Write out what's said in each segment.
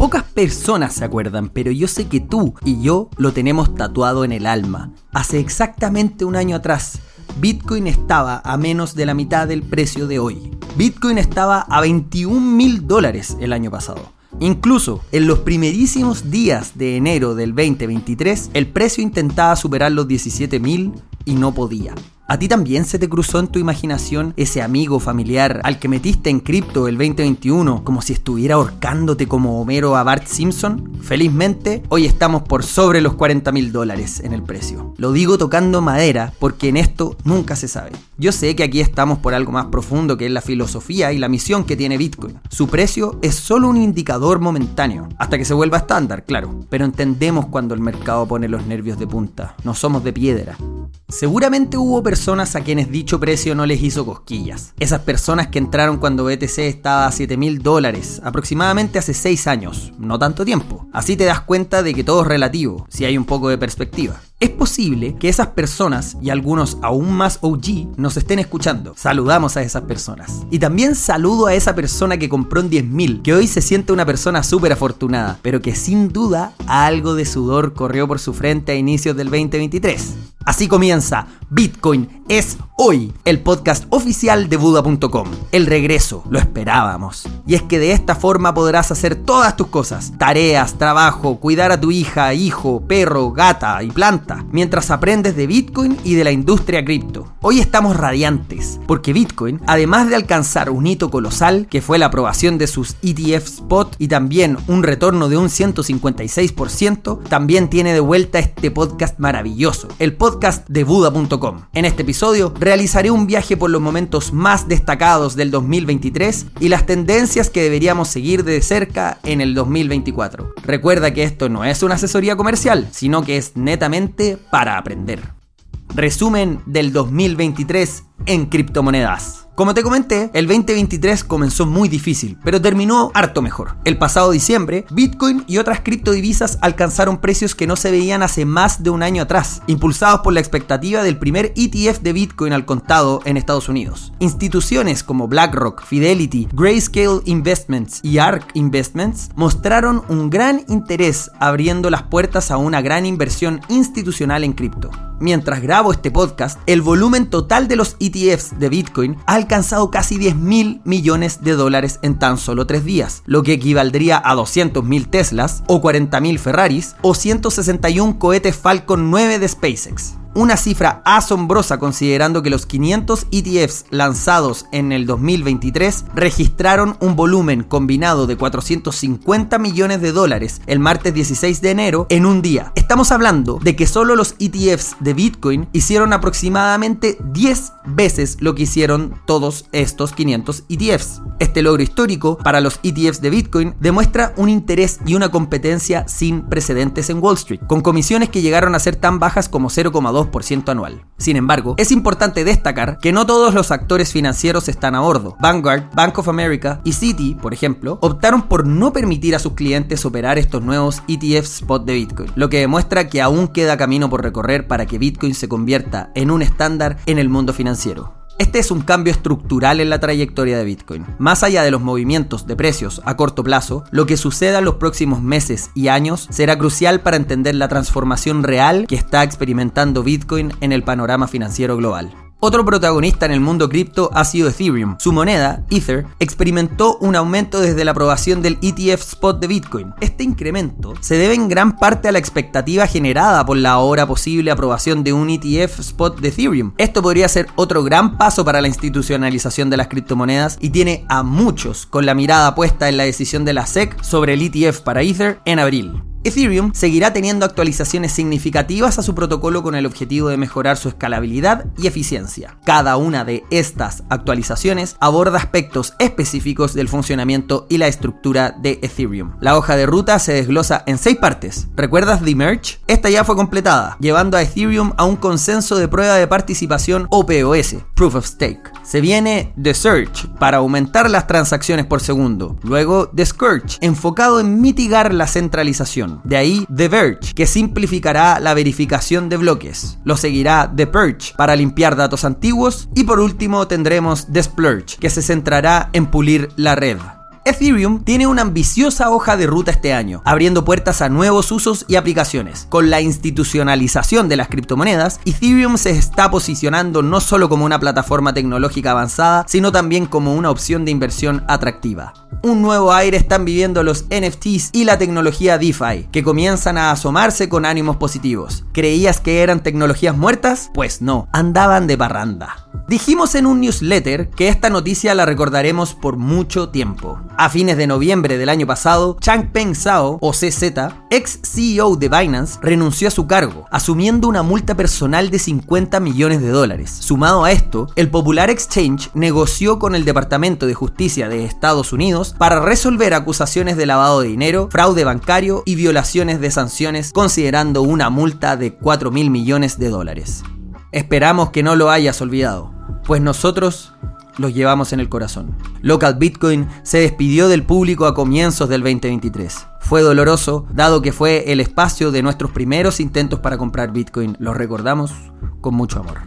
Pocas personas se acuerdan, pero yo sé que tú y yo lo tenemos tatuado en el alma. Hace exactamente un año atrás, Bitcoin estaba a menos de la mitad del precio de hoy. Bitcoin estaba a 21 mil dólares el año pasado. Incluso en los primerísimos días de enero del 2023, el precio intentaba superar los 17 mil y no podía. ¿A ti también se te cruzó en tu imaginación ese amigo familiar al que metiste en cripto el 2021 como si estuviera ahorcándote como Homero a Bart Simpson? Felizmente, hoy estamos por sobre los 40 mil dólares en el precio. Lo digo tocando madera porque en esto nunca se sabe. Yo sé que aquí estamos por algo más profundo que es la filosofía y la misión que tiene Bitcoin. Su precio es solo un indicador momentáneo, hasta que se vuelva estándar, claro. Pero entendemos cuando el mercado pone los nervios de punta. No somos de piedra. Seguramente hubo personas a quienes dicho precio no les hizo cosquillas. Esas personas que entraron cuando BTC estaba a 7 mil dólares, aproximadamente hace 6 años, no tanto tiempo. Así te das cuenta de que todo es relativo, si hay un poco de perspectiva. Es posible que esas personas y algunos aún más OG nos estén escuchando. Saludamos a esas personas. Y también saludo a esa persona que compró en 10.000, que hoy se siente una persona súper afortunada, pero que sin duda algo de sudor corrió por su frente a inicios del 2023. Así comienza Bitcoin es hoy, el podcast oficial de Buda.com. El regreso, lo esperábamos. Y es que de esta forma podrás hacer todas tus cosas, tareas, trabajo, cuidar a tu hija, hijo, perro, gata y planta, mientras aprendes de Bitcoin y de la industria cripto. Hoy estamos radiantes, porque Bitcoin, además de alcanzar un hito colosal, que fue la aprobación de sus ETF Spot y también un retorno de un 156%, también tiene de vuelta este podcast maravilloso, el podcast de Buda.com. En este episodio realizaré un viaje por los momentos más destacados del 2023 y las tendencias que deberíamos seguir de cerca en el 2024. Recuerda que esto no es una asesoría comercial, sino que es netamente para aprender. Resumen del 2023 en criptomonedas. Como te comenté, el 2023 comenzó muy difícil, pero terminó harto mejor. El pasado diciembre, Bitcoin y otras criptodivisas alcanzaron precios que no se veían hace más de un año atrás, impulsados por la expectativa del primer ETF de Bitcoin al contado en Estados Unidos. Instituciones como BlackRock, Fidelity, Grayscale Investments y ARK Investments mostraron un gran interés abriendo las puertas a una gran inversión institucional en cripto mientras grabo este podcast, el volumen total de los ETFs de Bitcoin ha alcanzado casi 10 mil millones de dólares en tan solo tres días, lo que equivaldría a 200 mil Teslas o 40 mil Ferraris o 161 cohetes Falcon 9 de SpaceX una cifra asombrosa considerando que los 500 ETFs lanzados en el 2023 registraron un volumen combinado de 450 millones de dólares el martes 16 de enero en un día. Estamos hablando de que solo los ETFs de Bitcoin hicieron aproximadamente 10 veces lo que hicieron todos estos 500 ETFs. Este logro histórico para los ETFs de Bitcoin demuestra un interés y una competencia sin precedentes en Wall Street, con comisiones que llegaron a ser tan bajas como 0,2 anual. Sin embargo, es importante destacar que no todos los actores financieros están a bordo. Vanguard, Bank of America y Citi, por ejemplo, optaron por no permitir a sus clientes operar estos nuevos ETF spot de Bitcoin, lo que demuestra que aún queda camino por recorrer para que Bitcoin se convierta en un estándar en el mundo financiero. Este es un cambio estructural en la trayectoria de Bitcoin. Más allá de los movimientos de precios a corto plazo, lo que suceda en los próximos meses y años será crucial para entender la transformación real que está experimentando Bitcoin en el panorama financiero global. Otro protagonista en el mundo cripto ha sido Ethereum. Su moneda, Ether, experimentó un aumento desde la aprobación del ETF Spot de Bitcoin. Este incremento se debe en gran parte a la expectativa generada por la ahora posible aprobación de un ETF Spot de Ethereum. Esto podría ser otro gran paso para la institucionalización de las criptomonedas y tiene a muchos con la mirada puesta en la decisión de la SEC sobre el ETF para Ether en abril. Ethereum seguirá teniendo actualizaciones significativas a su protocolo con el objetivo de mejorar su escalabilidad y eficiencia. Cada una de estas actualizaciones aborda aspectos específicos del funcionamiento y la estructura de Ethereum. La hoja de ruta se desglosa en seis partes. ¿Recuerdas The Merge? Esta ya fue completada, llevando a Ethereum a un consenso de prueba de participación o POS, Proof of Stake. Se viene The Search para aumentar las transacciones por segundo. Luego The Scourge, enfocado en mitigar la centralización. De ahí The Verge, que simplificará la verificación de bloques. Lo seguirá The Purge para limpiar datos antiguos. Y por último tendremos The Splurge, que se centrará en pulir la red. Ethereum tiene una ambiciosa hoja de ruta este año, abriendo puertas a nuevos usos y aplicaciones. Con la institucionalización de las criptomonedas, Ethereum se está posicionando no solo como una plataforma tecnológica avanzada, sino también como una opción de inversión atractiva. Un nuevo aire están viviendo los NFTs y la tecnología DeFi, que comienzan a asomarse con ánimos positivos. ¿Creías que eran tecnologías muertas? Pues no, andaban de barranda. Dijimos en un newsletter que esta noticia la recordaremos por mucho tiempo. A fines de noviembre del año pasado, Changpeng Zhao, o CZ, ex CEO de Binance, renunció a su cargo, asumiendo una multa personal de 50 millones de dólares. Sumado a esto, el popular exchange negoció con el Departamento de Justicia de Estados Unidos para resolver acusaciones de lavado de dinero, fraude bancario y violaciones de sanciones, considerando una multa de 4 mil millones de dólares. Esperamos que no lo hayas olvidado pues nosotros los llevamos en el corazón. Local Bitcoin se despidió del público a comienzos del 2023. Fue doloroso, dado que fue el espacio de nuestros primeros intentos para comprar Bitcoin. Lo recordamos con mucho amor.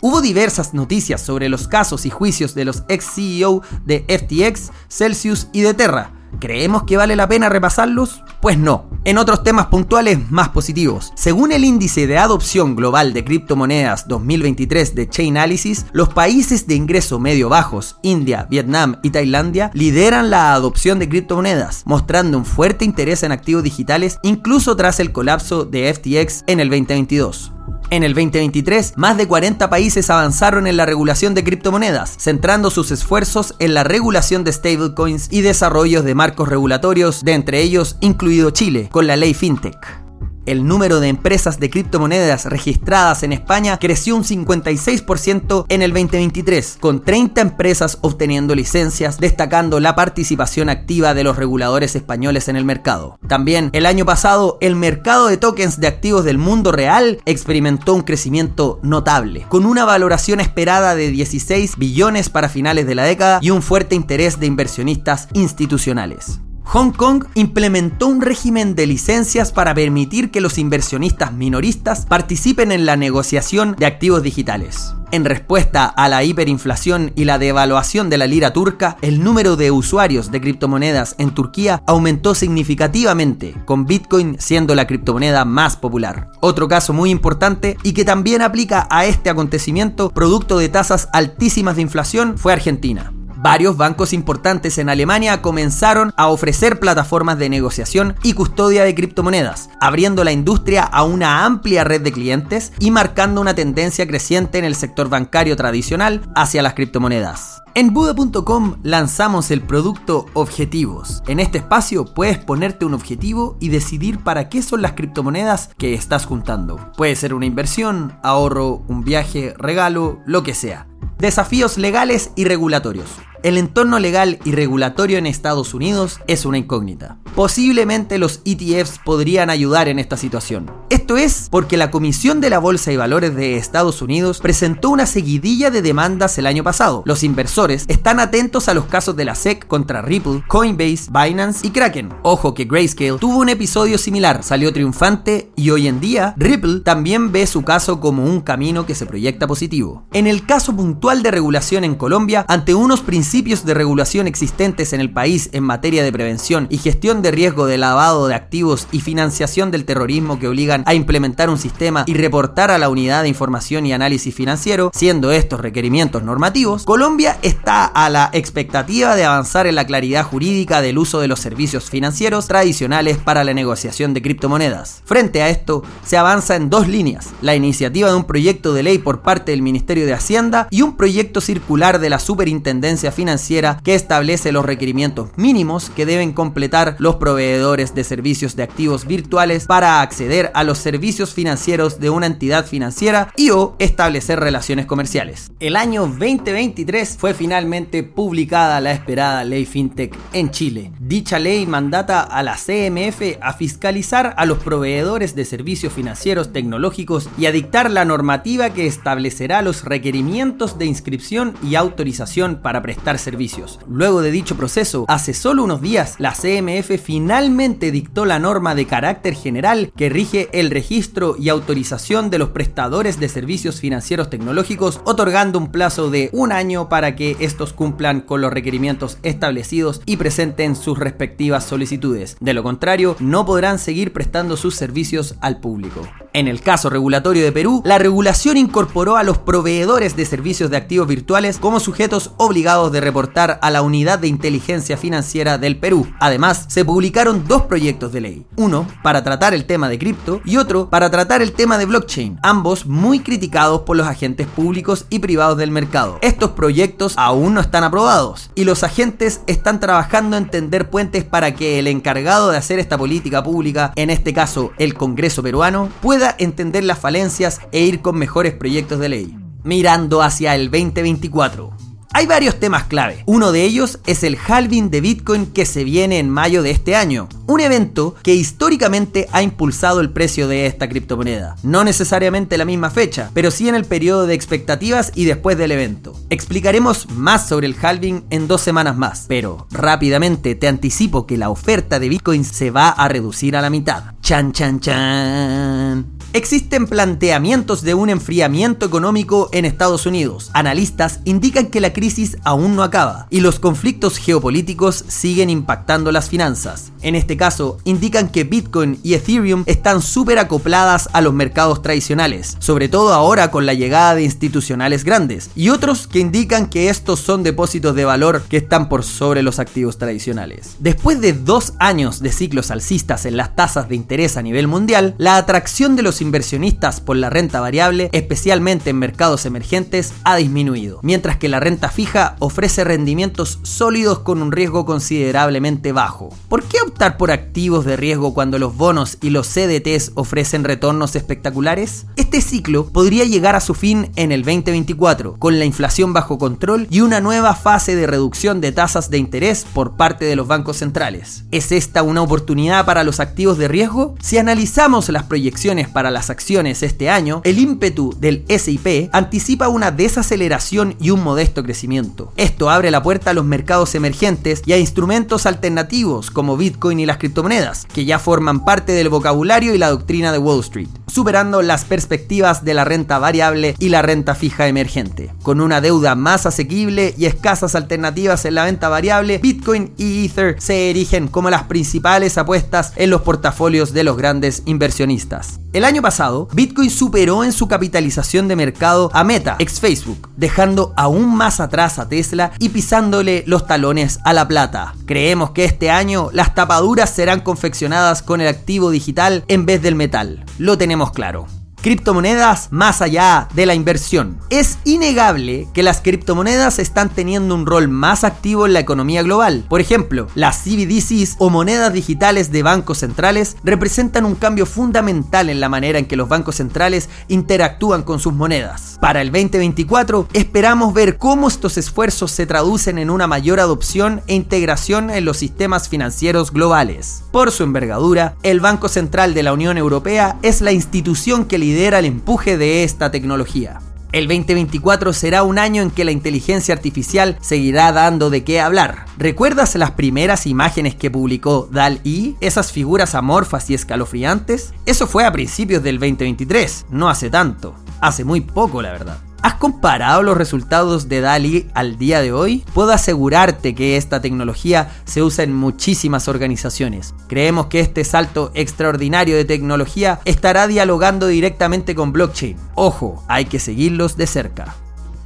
Hubo diversas noticias sobre los casos y juicios de los ex CEO de FTX, Celsius y de Terra, ¿Creemos que vale la pena repasarlos? Pues no. En otros temas puntuales más positivos. Según el índice de adopción global de criptomonedas 2023 de Chainalysis, los países de ingreso medio bajos, India, Vietnam y Tailandia, lideran la adopción de criptomonedas, mostrando un fuerte interés en activos digitales incluso tras el colapso de FTX en el 2022. En el 2023, más de 40 países avanzaron en la regulación de criptomonedas, centrando sus esfuerzos en la regulación de stablecoins y desarrollos de marcos regulatorios, de entre ellos incluido Chile, con la ley FinTech el número de empresas de criptomonedas registradas en España creció un 56% en el 2023, con 30 empresas obteniendo licencias, destacando la participación activa de los reguladores españoles en el mercado. También el año pasado, el mercado de tokens de activos del mundo real experimentó un crecimiento notable, con una valoración esperada de 16 billones para finales de la década y un fuerte interés de inversionistas institucionales. Hong Kong implementó un régimen de licencias para permitir que los inversionistas minoristas participen en la negociación de activos digitales. En respuesta a la hiperinflación y la devaluación de la lira turca, el número de usuarios de criptomonedas en Turquía aumentó significativamente, con Bitcoin siendo la criptomoneda más popular. Otro caso muy importante y que también aplica a este acontecimiento, producto de tasas altísimas de inflación, fue Argentina varios bancos importantes en Alemania comenzaron a ofrecer plataformas de negociación y custodia de criptomonedas, abriendo la industria a una amplia red de clientes y marcando una tendencia creciente en el sector bancario tradicional hacia las criptomonedas. En Buda.com lanzamos el producto Objetivos. En este espacio puedes ponerte un objetivo y decidir para qué son las criptomonedas que estás juntando. Puede ser una inversión, ahorro, un viaje, regalo, lo que sea. Desafíos legales y regulatorios. El entorno legal y regulatorio en Estados Unidos es una incógnita. Posiblemente los ETFs podrían ayudar en esta situación. Esto es porque la Comisión de la Bolsa y Valores de Estados Unidos presentó una seguidilla de demandas el año pasado. Los inversores están atentos a los casos de la SEC contra Ripple, Coinbase, Binance y Kraken. Ojo que Grayscale tuvo un episodio similar, salió triunfante y hoy en día Ripple también ve su caso como un camino que se proyecta positivo. En el caso puntual de regulación en Colombia, ante unos principios de regulación existentes en el país en materia de prevención y gestión de riesgo de lavado de activos y financiación del terrorismo que obligan a implementar un sistema y reportar a la unidad de información y análisis financiero, siendo estos requerimientos normativos, Colombia está a la expectativa de avanzar en la claridad jurídica del uso de los servicios financieros tradicionales para la negociación de criptomonedas. Frente a esto, se avanza en dos líneas, la iniciativa de un proyecto de ley por parte del Ministerio de Hacienda y un proyecto circular de la Superintendencia financiera que establece los requerimientos mínimos que deben completar los proveedores de servicios de activos virtuales para acceder a los servicios financieros de una entidad financiera y o establecer relaciones comerciales. El año 2023 fue finalmente publicada la esperada ley FinTech en Chile. Dicha ley mandata a la CMF a fiscalizar a los proveedores de servicios financieros tecnológicos y a dictar la normativa que establecerá los requerimientos de inscripción y autorización para prestar servicios. Luego de dicho proceso, hace solo unos días, la CMF finalmente dictó la norma de carácter general que rige el registro y autorización de los prestadores de servicios financieros tecnológicos, otorgando un plazo de un año para que estos cumplan con los requerimientos establecidos y presenten sus respectivas solicitudes. De lo contrario, no podrán seguir prestando sus servicios al público. En el caso regulatorio de Perú, la regulación incorporó a los proveedores de servicios de activos virtuales como sujetos obligados de reportar a la Unidad de Inteligencia Financiera del Perú. Además, se publicaron dos proyectos de ley, uno para tratar el tema de cripto y otro para tratar el tema de blockchain, ambos muy criticados por los agentes públicos y privados del mercado. Estos proyectos aún no están aprobados y los agentes están trabajando en tender puentes para que el encargado de hacer esta política pública, en este caso el Congreso peruano, pueda entender las falencias e ir con mejores proyectos de ley. Mirando hacia el 2024. Hay varios temas clave. Uno de ellos es el halving de Bitcoin que se viene en mayo de este año. Un evento que históricamente ha impulsado el precio de esta criptomoneda. No necesariamente la misma fecha, pero sí en el periodo de expectativas y después del evento. Explicaremos más sobre el halving en dos semanas más, pero rápidamente te anticipo que la oferta de Bitcoin se va a reducir a la mitad. Chan chan chan. Existen planteamientos de un enfriamiento económico en Estados Unidos. Analistas indican que la crisis aún no acaba y los conflictos geopolíticos siguen impactando las finanzas. En este caso, indican que Bitcoin y Ethereum están súper acopladas a los mercados tradicionales, sobre todo ahora con la llegada de institucionales grandes, y otros que indican que estos son depósitos de valor que están por sobre los activos tradicionales. Después de dos años de ciclos alcistas en las tasas de interés a nivel mundial, la atracción de los inversionistas por la renta variable, especialmente en mercados emergentes, ha disminuido, mientras que la renta fija ofrece rendimientos sólidos con un riesgo considerablemente bajo. ¿Por qué optar por activos de riesgo cuando los bonos y los CDTs ofrecen retornos espectaculares? Este ciclo podría llegar a su fin en el 2024, con la inflación bajo control y una nueva fase de reducción de tasas de interés por parte de los bancos centrales. ¿Es esta una oportunidad para los activos de riesgo? Si analizamos las proyecciones para las acciones este año, el ímpetu del SIP anticipa una desaceleración y un modesto crecimiento. Esto abre la puerta a los mercados emergentes y a instrumentos alternativos como Bitcoin y las criptomonedas, que ya forman parte del vocabulario y la doctrina de Wall Street, superando las perspectivas de la renta variable y la renta fija emergente. Con una deuda más asequible y escasas alternativas en la venta variable, Bitcoin y Ether se erigen como las principales apuestas en los portafolios de los grandes inversionistas. El año pasado, Bitcoin superó en su capitalización de mercado a Meta, ex Facebook, dejando aún más atrás a Tesla y pisándole los talones a la plata. Creemos que este año las tapaduras serán confeccionadas con el activo digital en vez del metal. Lo tenemos claro criptomonedas más allá de la inversión. Es innegable que las criptomonedas están teniendo un rol más activo en la economía global. Por ejemplo, las CBDCs o monedas digitales de bancos centrales representan un cambio fundamental en la manera en que los bancos centrales interactúan con sus monedas. Para el 2024 esperamos ver cómo estos esfuerzos se traducen en una mayor adopción e integración en los sistemas financieros globales. Por su envergadura, el Banco Central de la Unión Europea es la institución que lidera el empuje de esta tecnología. El 2024 será un año en que la inteligencia artificial seguirá dando de qué hablar. ¿Recuerdas las primeras imágenes que publicó DAL-E? Esas figuras amorfas y escalofriantes. Eso fue a principios del 2023, no hace tanto. Hace muy poco, la verdad. ¿Has comparado los resultados de DALI al día de hoy? Puedo asegurarte que esta tecnología se usa en muchísimas organizaciones. Creemos que este salto extraordinario de tecnología estará dialogando directamente con blockchain. Ojo, hay que seguirlos de cerca.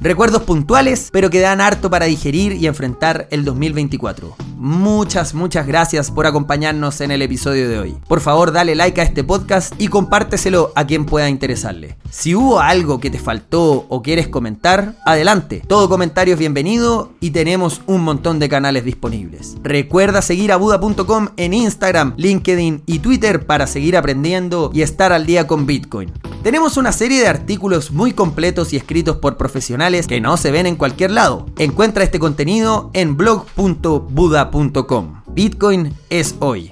Recuerdos puntuales, pero que dan harto para digerir y enfrentar el 2024. Muchas, muchas gracias por acompañarnos en el episodio de hoy. Por favor, dale like a este podcast y compárteselo a quien pueda interesarle. Si hubo algo que te faltó o quieres comentar, adelante. Todo comentario es bienvenido y tenemos un montón de canales disponibles. Recuerda seguir a Buda.com en Instagram, LinkedIn y Twitter para seguir aprendiendo y estar al día con Bitcoin. Tenemos una serie de artículos muy completos y escritos por que no se ven en cualquier lado. Encuentra este contenido en blog.buda.com. Bitcoin es hoy.